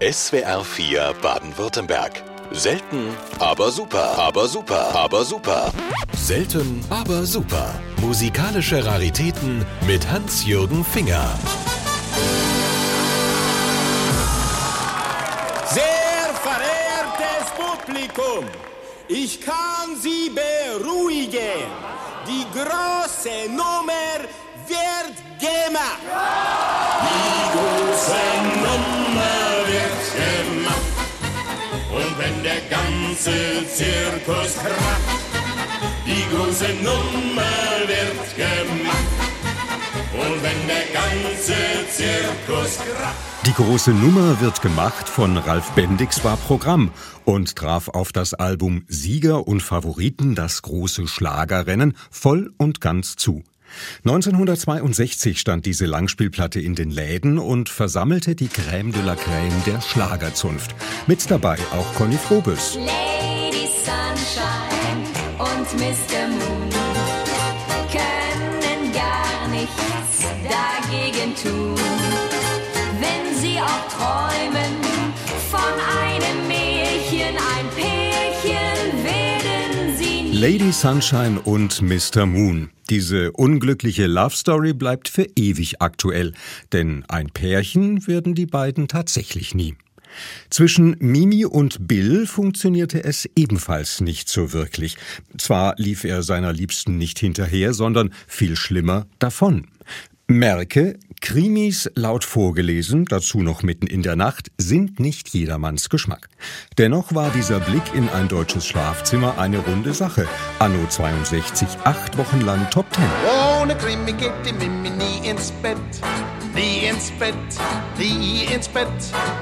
SWR 4 Baden-Württemberg. Selten, aber super, aber super, aber super. Selten, aber super. Musikalische Raritäten mit Hans-Jürgen Finger. Sehr verehrtes Publikum, ich kann Sie beruhigen. Die große Nummer wird gemacht. Ganze Zirkus kracht, die große Nummer wird gemacht. Und wenn der ganze Zirkus kracht. Die große Nummer wird gemacht von Ralf Bendix war Programm und traf auf das Album Sieger und Favoriten das große Schlagerrennen voll und ganz zu. 1962 stand diese Langspielplatte in den Läden und versammelte die Crème de la Crème der Schlagerzunft. Mit dabei auch Conny Frobes. Lady Sunshine und Mr. Moon können gar nichts dagegen tun. Wenn sie auch träumen Lady Sunshine und Mr. Moon. Diese unglückliche Love Story bleibt für ewig aktuell, denn ein Pärchen werden die beiden tatsächlich nie. Zwischen Mimi und Bill funktionierte es ebenfalls nicht so wirklich. Zwar lief er seiner Liebsten nicht hinterher, sondern viel schlimmer davon. Merke, Krimis laut vorgelesen, dazu noch mitten in der Nacht, sind nicht jedermanns Geschmack. Dennoch war dieser Blick in ein deutsches Schlafzimmer eine runde Sache. Anno 62, acht Wochen lang Top Ten. Ohne Krimi geht die Mimi nie ins Bett. Nie ins Bett, nie ins Bett.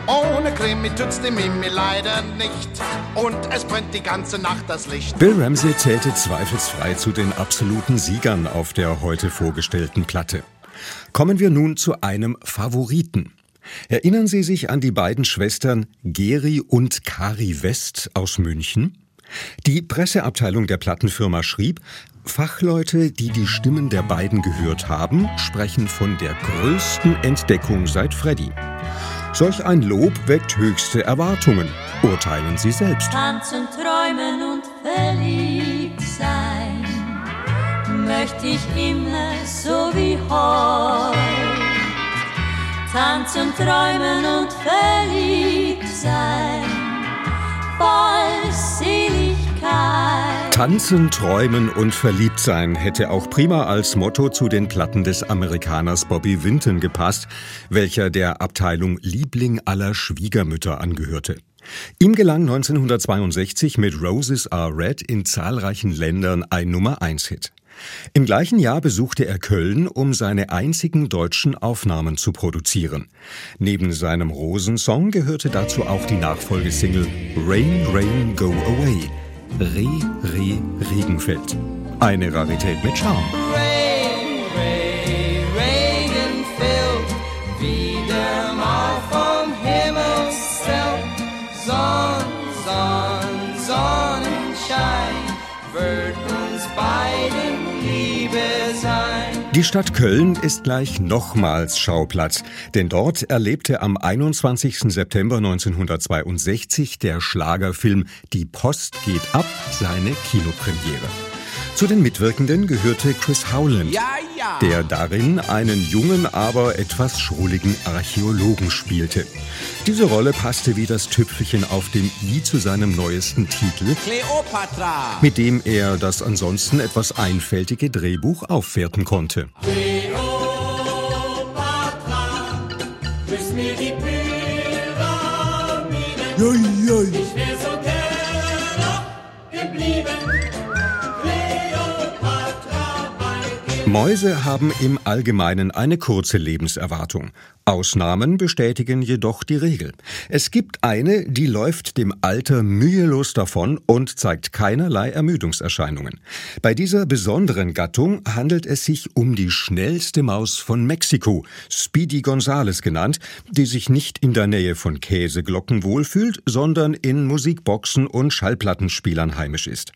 Ohne Krimi tut's die Mimi leider nicht. Und es brennt die ganze Nacht das Licht. Bill Ramsey zählte zweifelsfrei zu den absoluten Siegern auf der heute vorgestellten Platte. Kommen wir nun zu einem Favoriten. Erinnern Sie sich an die beiden Schwestern Geri und Kari West aus München? Die Presseabteilung der Plattenfirma schrieb, Fachleute, die die Stimmen der beiden gehört haben, sprechen von der größten Entdeckung seit Freddy. Solch ein Lob weckt höchste Erwartungen. Urteilen Sie selbst. Tanzen, träumen und verliebt sein, möchte ich immer so wie heute. Tanzen, träumen und verliebt sein, voll Seligkeit. Tanzen, träumen und verliebt sein hätte auch prima als Motto zu den Platten des Amerikaners Bobby Winton gepasst, welcher der Abteilung Liebling aller Schwiegermütter angehörte. Ihm gelang 1962 mit Roses Are Red in zahlreichen Ländern ein Nummer-1-Hit. Im gleichen Jahr besuchte er Köln, um seine einzigen deutschen Aufnahmen zu produzieren. Neben seinem Rosensong gehörte dazu auch die Nachfolgesingle Rain, Rain, Go Away. Re, Re, Regenfeld. Eine Rarität mit Charme. Rain, Ray, Regen fällt wieder mal vom Himmel selbst. Sonn, Sonn, Sonnenschein wird uns sein. Die Stadt Köln ist gleich nochmals Schauplatz, denn dort erlebte am 21. September 1962 der Schlagerfilm Die Post geht ab seine Kinopremiere. Zu den Mitwirkenden gehörte Chris Howland, Ja, ja. der darin einen jungen, aber etwas schrulligen Archäologen spielte. Diese Rolle passte wie das Tüpfelchen auf dem i zu seinem neuesten Titel, Kleopatra. mit dem er das ansonsten etwas einfältige Drehbuch aufwerten konnte. Küss mir die Pyramiden. Ich wär Mäuse haben im Allgemeinen eine kurze Lebenserwartung. Ausnahmen bestätigen jedoch die Regel. Es gibt eine, die läuft dem Alter mühelos davon und zeigt keinerlei Ermüdungserscheinungen. Bei dieser besonderen Gattung handelt es sich um die schnellste Maus von Mexiko, Speedy Gonzales genannt, die sich nicht in der Nähe von Käseglocken wohlfühlt, sondern in Musikboxen und Schallplattenspielern heimisch ist.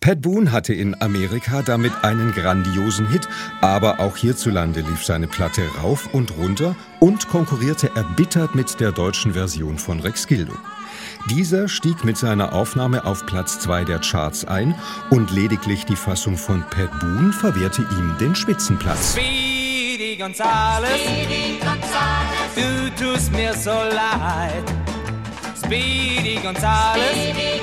Pat Boone hatte in Amerika damit einen grandiosen Hit, aber auch hierzulande lief seine Platte rauf und runter und konkurrierte erbittert mit der deutschen Version von Rex Gildo. Dieser stieg mit seiner Aufnahme auf Platz 2 der Charts ein und lediglich die Fassung von Pat Boone verwehrte ihm den Spitzenplatz. Speedy Gonzales, Speedy Gonzales, du tust mir so leid. Speedy Gonzales,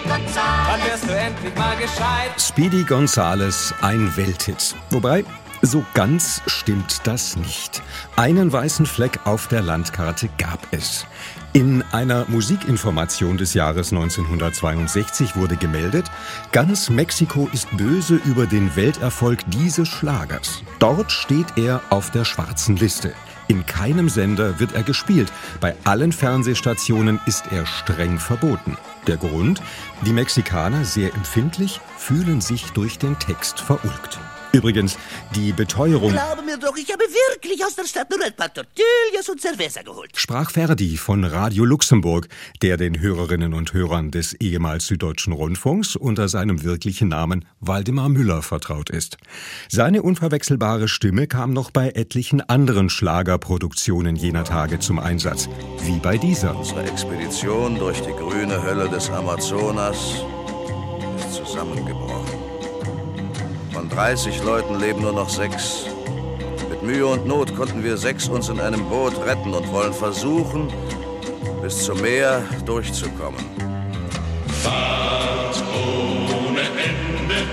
wann wirst du endlich mal gescheit? Speedy Gonzales, ein Welthit. Wobei, so ganz stimmt das nicht. Einen weißen Fleck auf der Landkarte gab es. In einer Musikinformation des Jahres 1962 wurde gemeldet, ganz Mexiko ist böse über den Welterfolg dieses Schlagers. Dort steht er auf der schwarzen Liste. In keinem Sender wird er gespielt. Bei allen Fernsehstationen ist er streng verboten. Der Grund? Die Mexikaner, sehr empfindlich, fühlen sich durch den Text verulgt. Übrigens, die Beteuerung Glaube mir doch, ich habe wirklich aus der Stadt nur ein paar Tortillas und Cerveza geholt. sprach Ferdi von Radio Luxemburg, der den Hörerinnen und Hörern des ehemals Süddeutschen Rundfunks unter seinem wirklichen Namen Waldemar Müller vertraut ist. Seine unverwechselbare Stimme kam noch bei etlichen anderen Schlagerproduktionen jener Tage zum Einsatz, wie bei dieser. Unsere Expedition durch die grüne Hölle des Amazonas ist zusammengebrochen. Von 30 Leuten leben nur noch sechs. Mit Mühe und Not konnten wir sechs uns in einem Boot retten und wollen versuchen, bis zum Meer durchzukommen. Fahrt ohne Ende,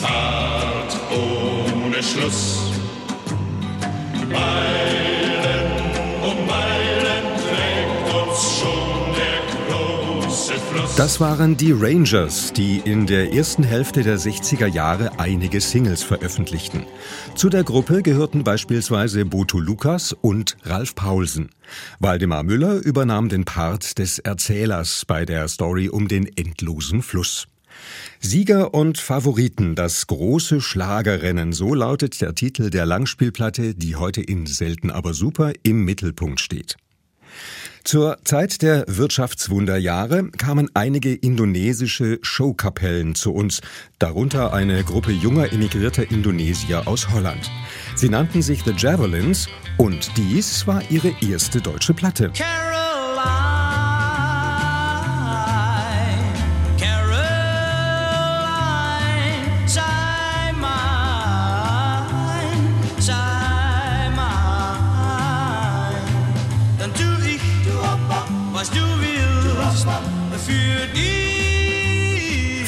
Fahrt ohne Schluss. Meilen Das waren die Rangers, die in der ersten Hälfte der 60er Jahre einige Singles veröffentlichten. Zu der Gruppe gehörten beispielsweise Boto Lukas und Ralf Paulsen. Waldemar Müller übernahm den Part des Erzählers bei der Story um den endlosen Fluss. Sieger und Favoriten, das große Schlagerrennen, so lautet der Titel der Langspielplatte, die heute in Selten aber super im Mittelpunkt steht. Zur Zeit der Wirtschaftswunderjahre kamen einige indonesische Showkapellen zu uns, darunter eine Gruppe junger emigrierter Indonesier aus Holland. Sie nannten sich The Javelins und dies war ihre erste deutsche Platte. Caroline,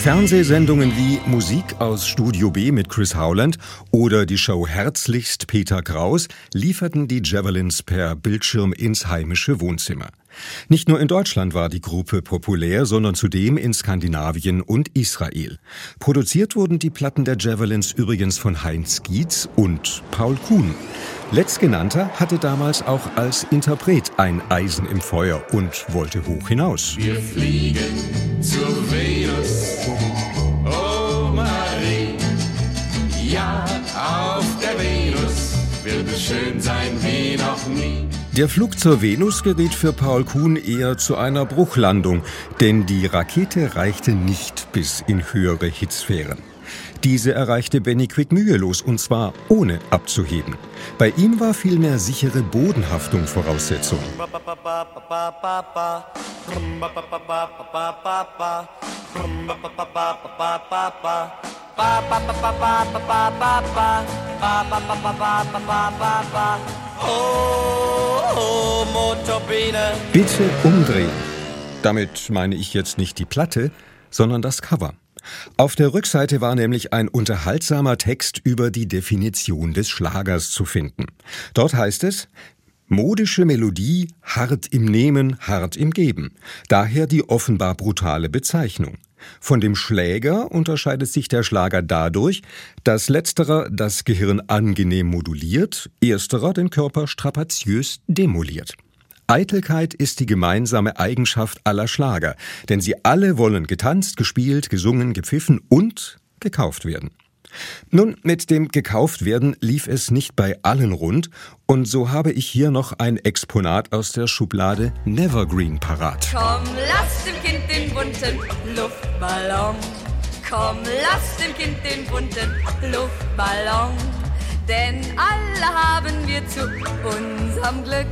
Fernsehsendungen wie Musik aus Studio B mit Chris Howland oder die Show Herzlichst Peter Kraus lieferten die Javelins per Bildschirm ins heimische Wohnzimmer. Nicht nur in Deutschland war die Gruppe populär, sondern zudem in Skandinavien und Israel. Produziert wurden die Platten der Javelins übrigens von Heinz Gietz und Paul Kuhn. Letztgenannter hatte damals auch als Interpret ein Eisen im Feuer und wollte hoch hinaus. Wir fliegen zur Venus, oh Marie. Ja, auf der Venus wird es schön sein wie noch nie. Der Flug zur Venus geriet für Paul Kuhn eher zu einer Bruchlandung, denn die Rakete reichte nicht bis in höhere Hitzsphären. Diese erreichte Benny Quick mühelos und zwar ohne abzuheben. Bei ihm war vielmehr sichere Bodenhaftung Voraussetzung. Bitte umdrehen. Damit meine ich jetzt nicht die Platte, sondern das Cover. Auf der Rückseite war nämlich ein unterhaltsamer Text über die Definition des Schlagers zu finden. Dort heißt es, Modische Melodie, hart im Nehmen, hart im Geben. Daher die offenbar brutale Bezeichnung. Von dem Schläger unterscheidet sich der Schlager dadurch, dass letzterer das Gehirn angenehm moduliert, ersterer den Körper strapaziös demoliert. Eitelkeit ist die gemeinsame Eigenschaft aller Schlager, denn sie alle wollen getanzt, gespielt, gesungen, gepfiffen und gekauft werden. Nun, mit dem gekauft werden lief es nicht bei allen rund, und so habe ich hier noch ein Exponat aus der Schublade Nevergreen parat. Komm, lass dem Kind den bunten Luftballon. Komm, lass dem Kind den bunten Luftballon. Denn alle haben wir zu unserem Glück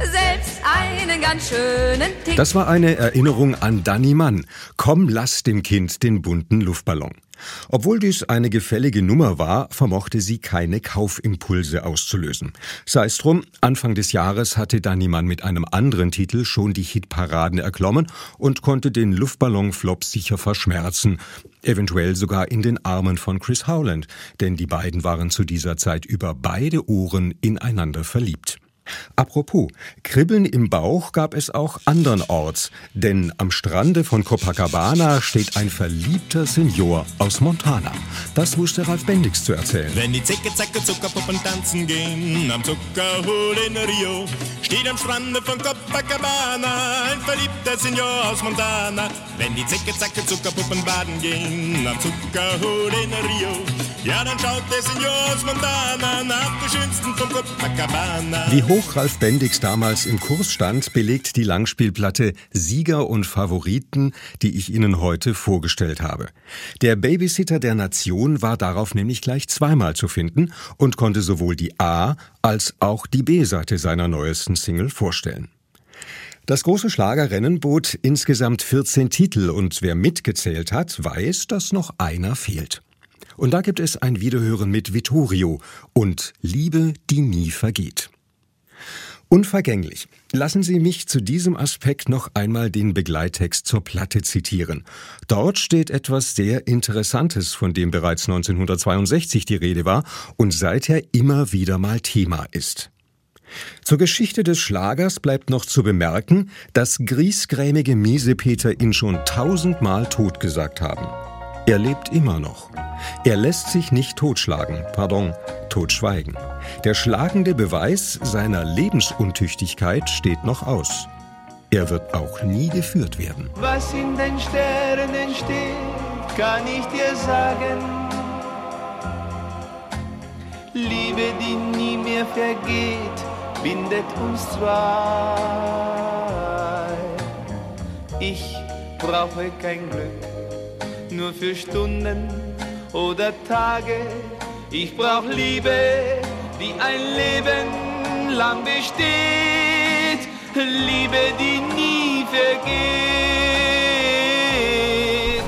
selbst einen ganz schönen Tick. Das war eine Erinnerung an Danny Mann. Komm, lass dem Kind den bunten Luftballon. Obwohl dies eine gefällige Nummer war, vermochte sie keine Kaufimpulse auszulösen. Sei es drum, Anfang des Jahres hatte Dannemann mit einem anderen Titel schon die Hitparaden erklommen und konnte den Luftballonflop sicher verschmerzen, eventuell sogar in den Armen von Chris Howland, denn die beiden waren zu dieser Zeit über beide Ohren ineinander verliebt. Apropos, Kribbeln im Bauch gab es auch andernorts, denn am Strande von Copacabana steht ein verliebter Senior aus Montana. Das wusste Ralf Bendix zu erzählen. Wenn die Zicke, Zacke, Zuckerpuppen tanzen gehen, am Zuckerhol in Rio, steht am Strande von Copacabana ein verliebter Senior aus Montana. Wenn die Zicke, Zacke, Zuckerpuppen baden gehen, am Zuckerhol in Rio, ja, dann schaut der Senior aus Montana nach der schönsten von Copacabana. Wie hoch Ralf Bendix damals im Kurs stand, belegt die Langspielplatte Sieger und Favoriten, die ich Ihnen heute vorgestellt habe. Der Babysitter der Nation war darauf nämlich gleich zweimal zu finden und konnte sowohl die A- als auch die B-Seite seiner neuesten Single vorstellen. Das große Schlagerrennen bot insgesamt 14 Titel und wer mitgezählt hat, weiß, dass noch einer fehlt. Und da gibt es ein Wiederhören mit Vittorio und Liebe, die nie vergeht. Unvergänglich. Lassen Sie mich zu diesem Aspekt noch einmal den Begleittext zur Platte zitieren. Dort steht etwas sehr Interessantes, von dem bereits 1962 die Rede war und seither immer wieder mal Thema ist. Zur Geschichte des Schlagers bleibt noch zu bemerken, dass griesgrämige Miesepeter ihn schon tausendmal totgesagt haben. Er lebt immer noch. Er lässt sich nicht totschlagen, pardon, totschweigen. Der schlagende Beweis seiner Lebensuntüchtigkeit steht noch aus. Er wird auch nie geführt werden. Was in den Sternen steht, kann ich dir sagen. Liebe, die nie mehr vergeht, bindet uns zwei. Ich brauche kein Glück, nur für Stunden oder Tage. Ich brauch Liebe, die ein Leben lang besteht. Liebe, die nie vergeht.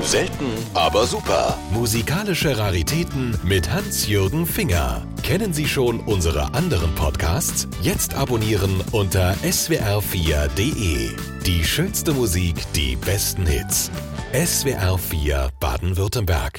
Selten, aber super. Musikalische Raritäten mit Hans-Jürgen Finger. Kennen Sie schon unsere anderen Podcasts? Jetzt abonnieren unter swr4.de. Die schönste Musik, die besten Hits. SWR4 Baden-Württemberg.